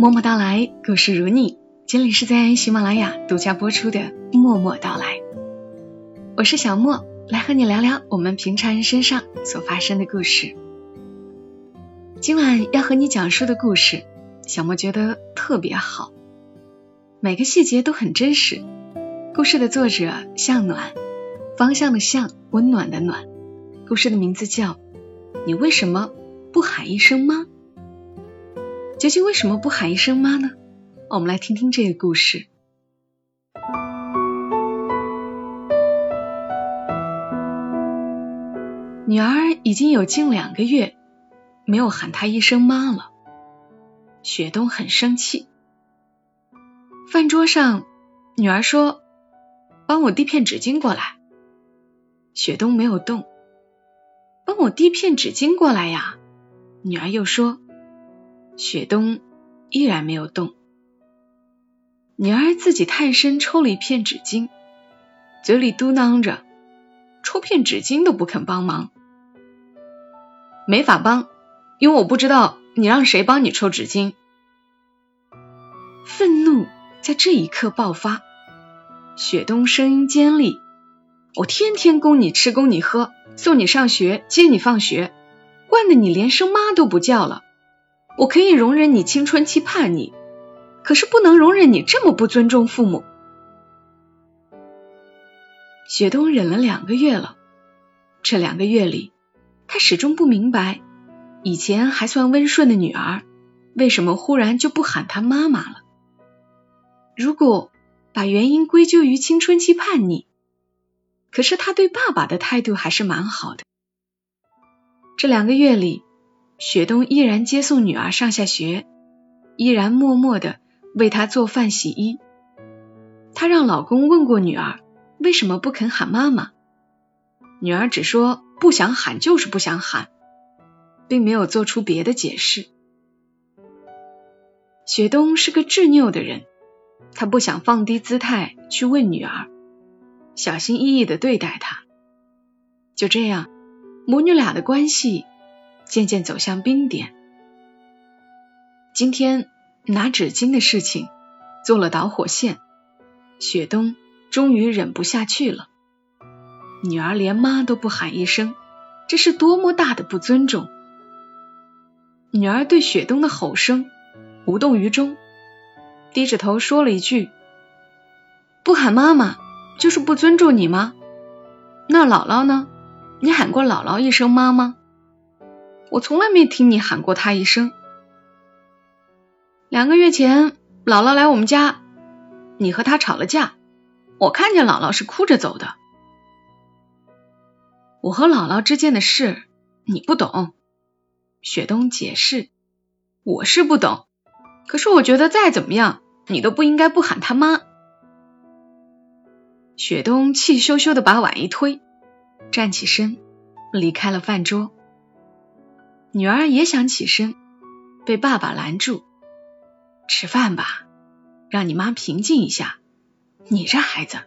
默默到来，故事如你。这里是在喜马拉雅独家播出的《默默到来》，我是小莫，来和你聊聊我们平常人身上所发生的故事。今晚要和你讲述的故事，小莫觉得特别好，每个细节都很真实。故事的作者向暖，方向的向，温暖的暖。故事的名字叫《你为什么不喊一声妈》。究竟为什么不喊一声妈呢？我们来听听这个故事。女儿已经有近两个月没有喊她一声妈了，雪冬很生气。饭桌上，女儿说：“帮我递片纸巾过来。”雪冬没有动。帮我递片纸巾过来呀！女儿又说。雪冬依然没有动。女儿自己探身抽了一片纸巾，嘴里嘟囔着：“抽片纸巾都不肯帮忙，没法帮，因为我不知道你让谁帮你抽纸巾。”愤怒在这一刻爆发。雪冬声音尖利：“我天天供你吃，供你喝。”送你上学，接你放学，惯得你连声妈都不叫了。我可以容忍你青春期叛逆，可是不能容忍你这么不尊重父母。雪冬忍了两个月了，这两个月里，他始终不明白，以前还算温顺的女儿，为什么忽然就不喊他妈妈了。如果把原因归咎于青春期叛逆。可是他对爸爸的态度还是蛮好的。这两个月里，雪冬依然接送女儿上下学，依然默默的为她做饭洗衣。她让老公问过女儿为什么不肯喊妈妈，女儿只说不想喊就是不想喊，并没有做出别的解释。雪冬是个执拗的人，他不想放低姿态去问女儿。小心翼翼的对待她，就这样，母女俩的关系渐渐走向冰点。今天拿纸巾的事情做了导火线，雪冬终于忍不下去了。女儿连妈都不喊一声，这是多么大的不尊重！女儿对雪冬的吼声无动于衷，低着头说了一句：“不喊妈妈。”就是不尊重你吗？那姥姥呢？你喊过姥姥一声妈吗？我从来没听你喊过她一声。两个月前，姥姥来我们家，你和她吵了架，我看见姥姥是哭着走的。我和姥姥之间的事，你不懂。雪冬解释，我是不懂，可是我觉得再怎么样，你都不应该不喊她妈。雪冬气羞羞的把碗一推，站起身离开了饭桌。女儿也想起身，被爸爸拦住：“吃饭吧，让你妈平静一下。你这孩子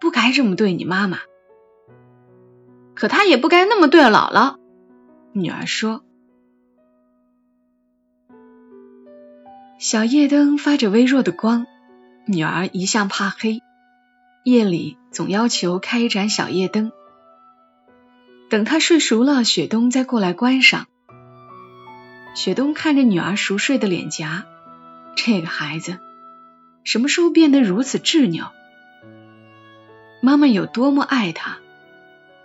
不该这么对你妈妈，可他也不该那么对姥姥。”女儿说。小夜灯发着微弱的光，女儿一向怕黑。夜里总要求开一盏小夜灯，等他睡熟了，雪冬再过来关上。雪冬看着女儿熟睡的脸颊，这个孩子什么时候变得如此执拗？妈妈有多么爱他，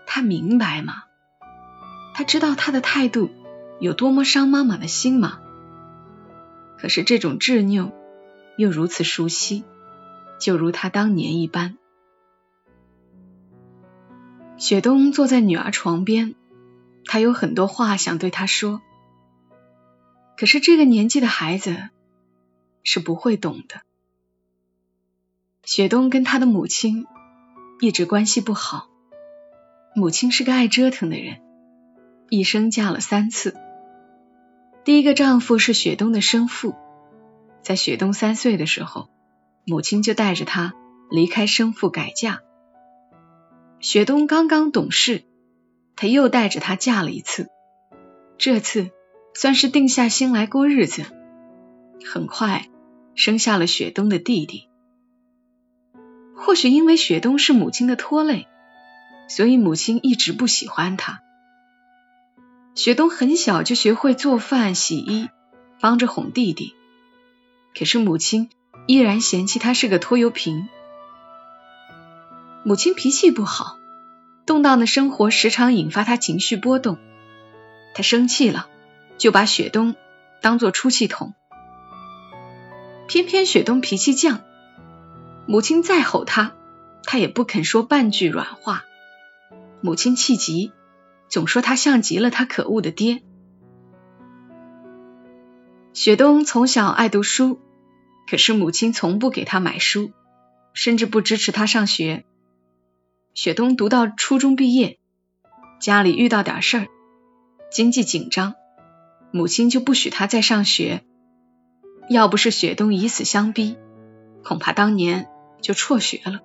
他明白吗？他知道他的态度有多么伤妈妈的心吗？可是这种执拗又如此熟悉，就如他当年一般。雪冬坐在女儿床边，他有很多话想对她说，可是这个年纪的孩子是不会懂的。雪冬跟他的母亲一直关系不好，母亲是个爱折腾的人，一生嫁了三次。第一个丈夫是雪冬的生父，在雪冬三岁的时候，母亲就带着他离开生父改嫁。雪冬刚刚懂事，他又带着她嫁了一次，这次算是定下心来过日子。很快生下了雪冬的弟弟。或许因为雪冬是母亲的拖累，所以母亲一直不喜欢他。雪冬很小就学会做饭、洗衣，帮着哄弟弟，可是母亲依然嫌弃他是个拖油瓶。母亲脾气不好，动荡的生活时常引发他情绪波动。他生气了，就把雪冬当作出气筒。偏偏雪冬脾气犟，母亲再吼他，他也不肯说半句软话。母亲气急，总说他像极了他可恶的爹。雪冬从小爱读书，可是母亲从不给他买书，甚至不支持他上学。雪冬读到初中毕业，家里遇到点事儿，经济紧张，母亲就不许他再上学。要不是雪冬以死相逼，恐怕当年就辍学了。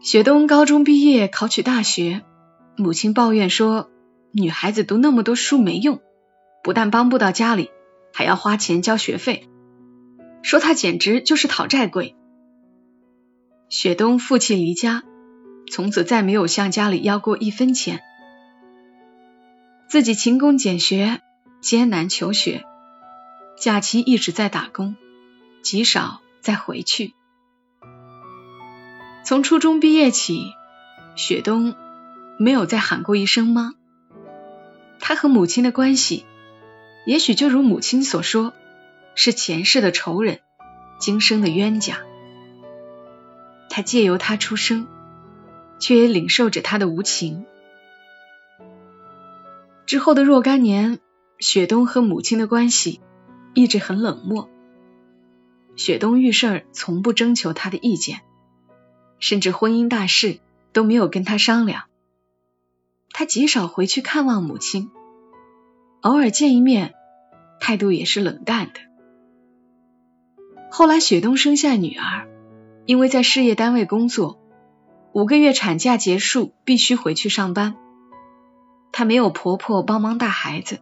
雪冬高中毕业考取大学，母亲抱怨说：“女孩子读那么多书没用，不但帮不到家里，还要花钱交学费，说他简直就是讨债鬼。”雪冬负气离家，从此再没有向家里要过一分钱，自己勤工俭学。艰难求学，假期一直在打工，极少再回去。从初中毕业起，雪冬没有再喊过一声妈。他和母亲的关系，也许就如母亲所说，是前世的仇人，今生的冤家。他借由他出生，却也领受着他的无情。之后的若干年。雪冬和母亲的关系一直很冷漠。雪冬遇事儿从不征求他的意见，甚至婚姻大事都没有跟他商量。他极少回去看望母亲，偶尔见一面，态度也是冷淡的。后来雪冬生下女儿，因为在事业单位工作，五个月产假结束必须回去上班，她没有婆婆帮忙带孩子。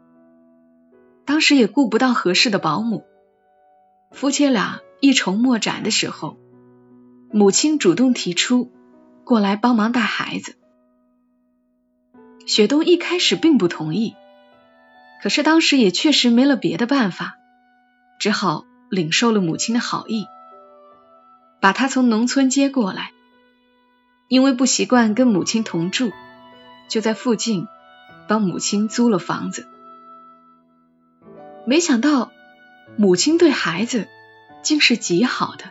当时也顾不到合适的保姆，夫妻俩一筹莫展的时候，母亲主动提出过来帮忙带孩子。雪冬一开始并不同意，可是当时也确实没了别的办法，只好领受了母亲的好意，把她从农村接过来。因为不习惯跟母亲同住，就在附近帮母亲租了房子。没想到，母亲对孩子竟是极好的，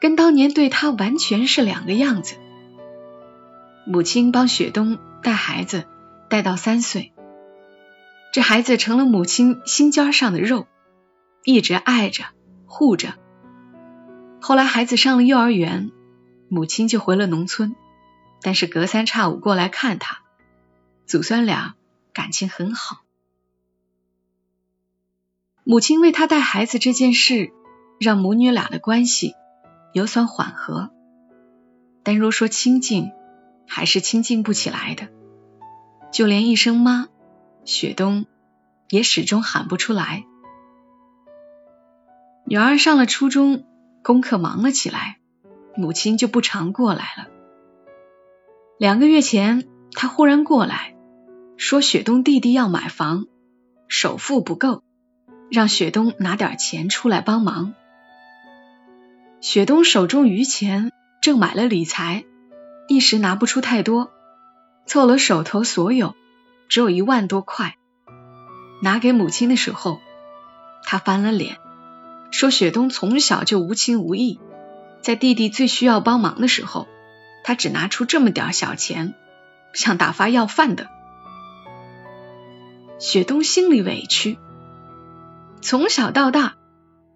跟当年对他完全是两个样子。母亲帮雪冬带孩子，带到三岁，这孩子成了母亲心尖上的肉，一直爱着、护着。后来孩子上了幼儿园，母亲就回了农村，但是隔三差五过来看他，祖孙俩感情很好。母亲为他带孩子这件事，让母女俩的关系有所缓和。但若说亲近，还是亲近不起来的。就连一声妈，雪冬也始终喊不出来。女儿上了初中，功课忙了起来，母亲就不常过来了。两个月前，他忽然过来，说雪冬弟弟要买房，首付不够。让雪冬拿点钱出来帮忙。雪冬手中余钱正买了理财，一时拿不出太多，凑了手头所有，只有一万多块。拿给母亲的时候，他翻了脸，说雪冬从小就无情无义，在弟弟最需要帮忙的时候，他只拿出这么点小钱，像打发要饭的。雪冬心里委屈。从小到大，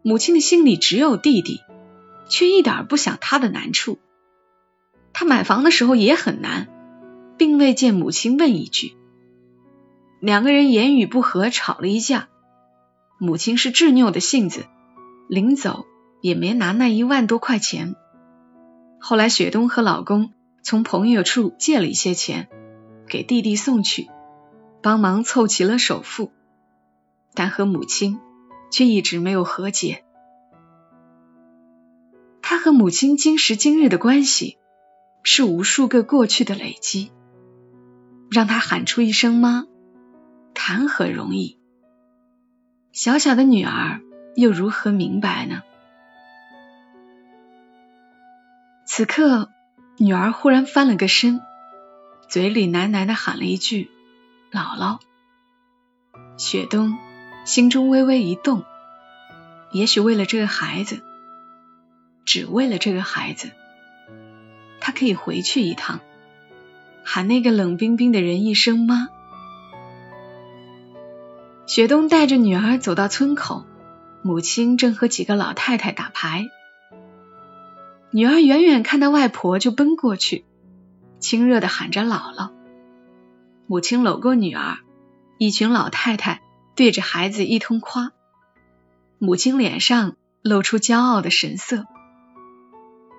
母亲的心里只有弟弟，却一点不想他的难处。他买房的时候也很难，并未见母亲问一句。两个人言语不和，吵了一架。母亲是执拗的性子，临走也没拿那一万多块钱。后来雪冬和老公从朋友处借了一些钱，给弟弟送去，帮忙凑齐了首付。但和母亲却一直没有和解。他和母亲今时今日的关系，是无数个过去的累积。让他喊出一声妈，谈何容易？小小的女儿又如何明白呢？此刻，女儿忽然翻了个身，嘴里喃喃的喊了一句：“姥姥。”雪冬心中微微一动，也许为了这个孩子，只为了这个孩子，他可以回去一趟。喊那个冷冰冰的人一声妈。雪冬带着女儿走到村口，母亲正和几个老太太打牌。女儿远远看到外婆就奔过去，亲热的喊着姥姥。母亲搂过女儿，一群老太太对着孩子一通夸，母亲脸上露出骄傲的神色。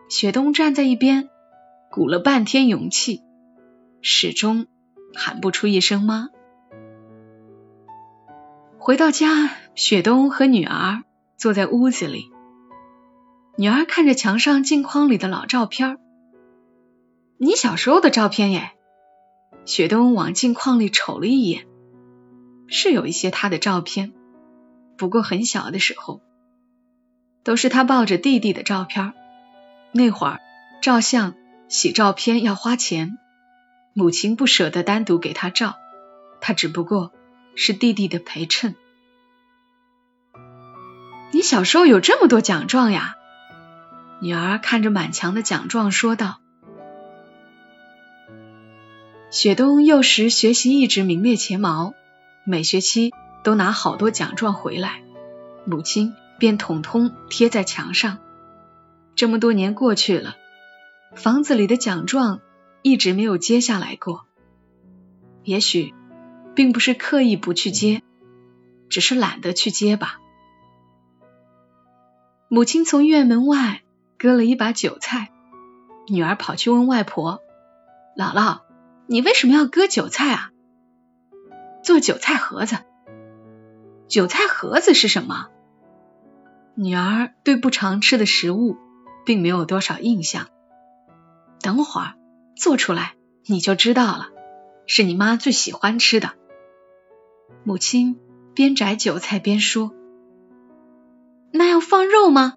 雪冬站在一边，鼓了半天勇气。始终喊不出一声妈。回到家，雪冬和女儿坐在屋子里。女儿看着墙上镜框里的老照片你小时候的照片耶。雪冬往镜框里瞅了一眼，是有一些他的照片，不过很小的时候，都是他抱着弟弟的照片。那会儿照相洗照片要花钱。母亲不舍得单独给他照，他只不过是弟弟的陪衬。你小时候有这么多奖状呀？女儿看着满墙的奖状说道。雪冬幼时学习一直名列前茅，每学期都拿好多奖状回来，母亲便统统贴在墙上。这么多年过去了，房子里的奖状。一直没有接下来过，也许并不是刻意不去接，只是懒得去接吧。母亲从院门外割了一把韭菜，女儿跑去问外婆：“姥姥，你为什么要割韭菜啊？”做韭菜盒子。韭菜盒子是什么？女儿对不常吃的食物并没有多少印象。等会儿。做出来你就知道了，是你妈最喜欢吃的。母亲边摘韭菜边说：“那要放肉吗？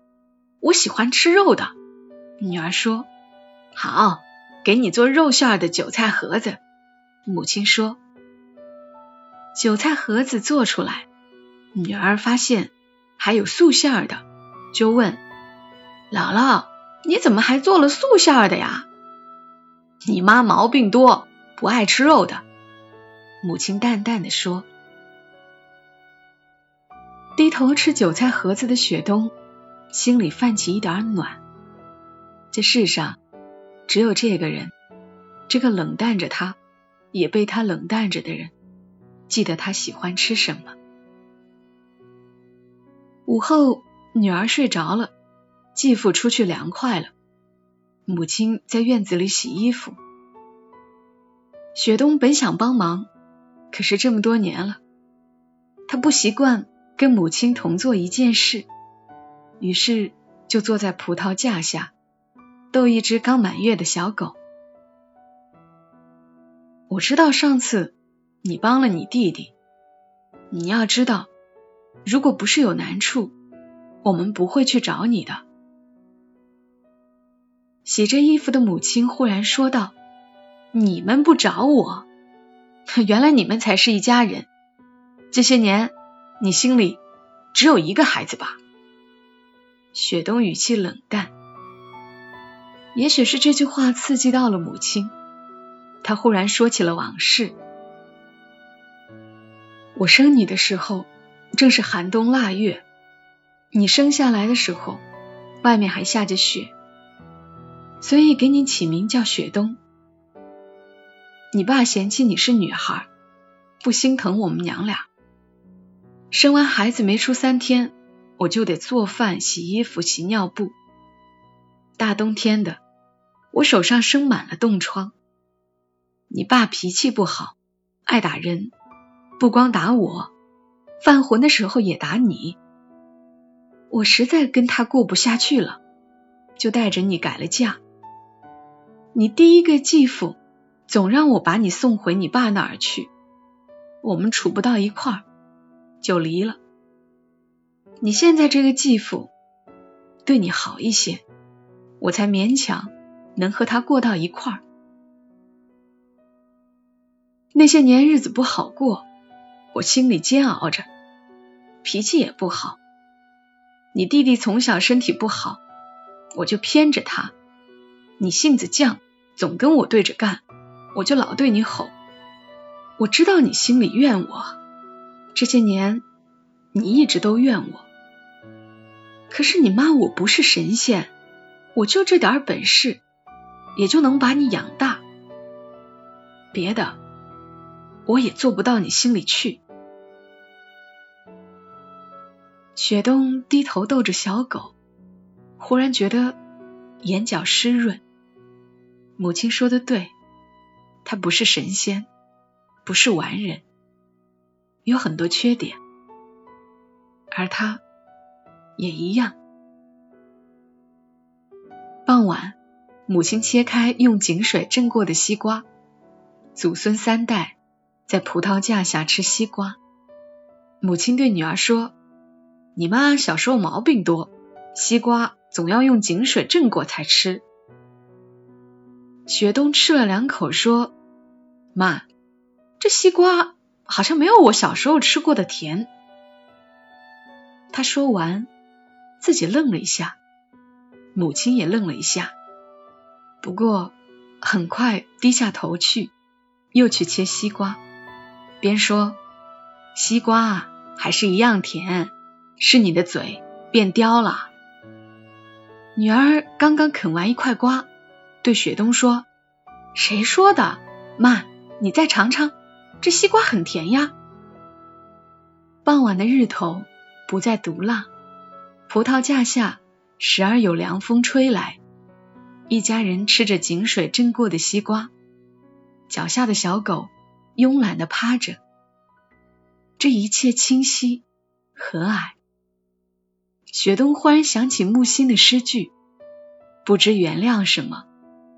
我喜欢吃肉的。”女儿说：“好，给你做肉馅的韭菜盒子。”母亲说：“韭菜盒子做出来，女儿发现还有素馅的，就问姥姥：‘你怎么还做了素馅的呀？’”你妈毛病多，不爱吃肉的。母亲淡淡的说。低头吃韭菜盒子的雪冬，心里泛起一点暖。这世上只有这个人，这个冷淡着他，也被他冷淡着的人，记得他喜欢吃什么。午后，女儿睡着了，继父出去凉快了。母亲在院子里洗衣服，雪冬本想帮忙，可是这么多年了，他不习惯跟母亲同做一件事，于是就坐在葡萄架下逗一只刚满月的小狗。我知道上次你帮了你弟弟，你要知道，如果不是有难处，我们不会去找你的。洗着衣服的母亲忽然说道：“你们不找我，原来你们才是一家人。这些年，你心里只有一个孩子吧？”雪冬语气冷淡。也许是这句话刺激到了母亲，她忽然说起了往事。我生你的时候正是寒冬腊月，你生下来的时候，外面还下着雪。所以给你起名叫雪冬。你爸嫌弃你是女孩，不心疼我们娘俩。生完孩子没出三天，我就得做饭、洗衣服、洗尿布。大冬天的，我手上生满了冻疮。你爸脾气不好，爱打人，不光打我，犯浑的时候也打你。我实在跟他过不下去了，就带着你改了嫁。你第一个继父总让我把你送回你爸那儿去，我们处不到一块儿，就离了。你现在这个继父对你好一些，我才勉强能和他过到一块儿。那些年日子不好过，我心里煎熬着，脾气也不好。你弟弟从小身体不好，我就偏着他。你性子犟，总跟我对着干，我就老对你吼。我知道你心里怨我，这些年你一直都怨我。可是你妈我不是神仙，我就这点本事，也就能把你养大。别的我也做不到你心里去。雪冬低头逗着小狗，忽然觉得眼角湿润。母亲说的对，他不是神仙，不是完人，有很多缺点，而他也一样。傍晚，母亲切开用井水蒸过的西瓜，祖孙三代在葡萄架下吃西瓜。母亲对女儿说。你妈小时候毛病多，西瓜总要用井水蒸过才吃。雪冬吃了两口，说：“妈，这西瓜好像没有我小时候吃过的甜。”他说完，自己愣了一下，母亲也愣了一下，不过很快低下头去，又去切西瓜，边说：“西瓜还是一样甜。”是你的嘴变刁了。女儿刚刚啃完一块瓜，对雪冬说：“谁说的？妈，你再尝尝，这西瓜很甜呀。”傍晚的日头不再毒辣，葡萄架下时而有凉风吹来，一家人吃着井水蒸过的西瓜，脚下的小狗慵懒的趴着，这一切清晰和蔼。雪冬忽然想起木心的诗句：“不知原谅什么，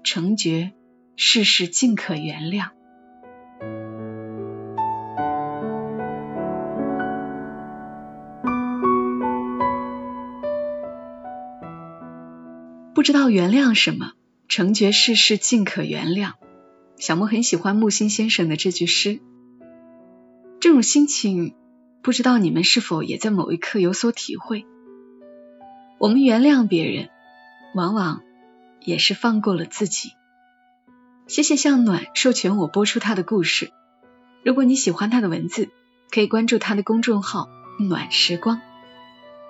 成觉世事尽可原谅。”不知道原谅什么，成觉世事尽可原谅。小莫很喜欢木心先生的这句诗。这种心情，不知道你们是否也在某一刻有所体会？我们原谅别人，往往也是放过了自己。谢谢向暖授权我播出他的故事。如果你喜欢他的文字，可以关注他的公众号“暖时光”。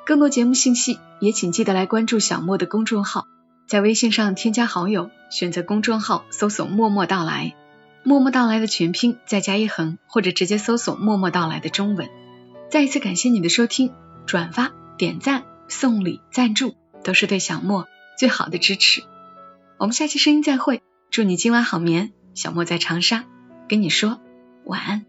更多节目信息也请记得来关注小莫的公众号，在微信上添加好友，选择公众号搜索“默默到来”，“默默到来”的全拼再加一横，或者直接搜索“默默到来”的中文。再一次感谢你的收听，转发点赞。送礼、赞助都是对小莫最好的支持。我们下期声音再会，祝你今晚好眠。小莫在长沙跟你说晚安。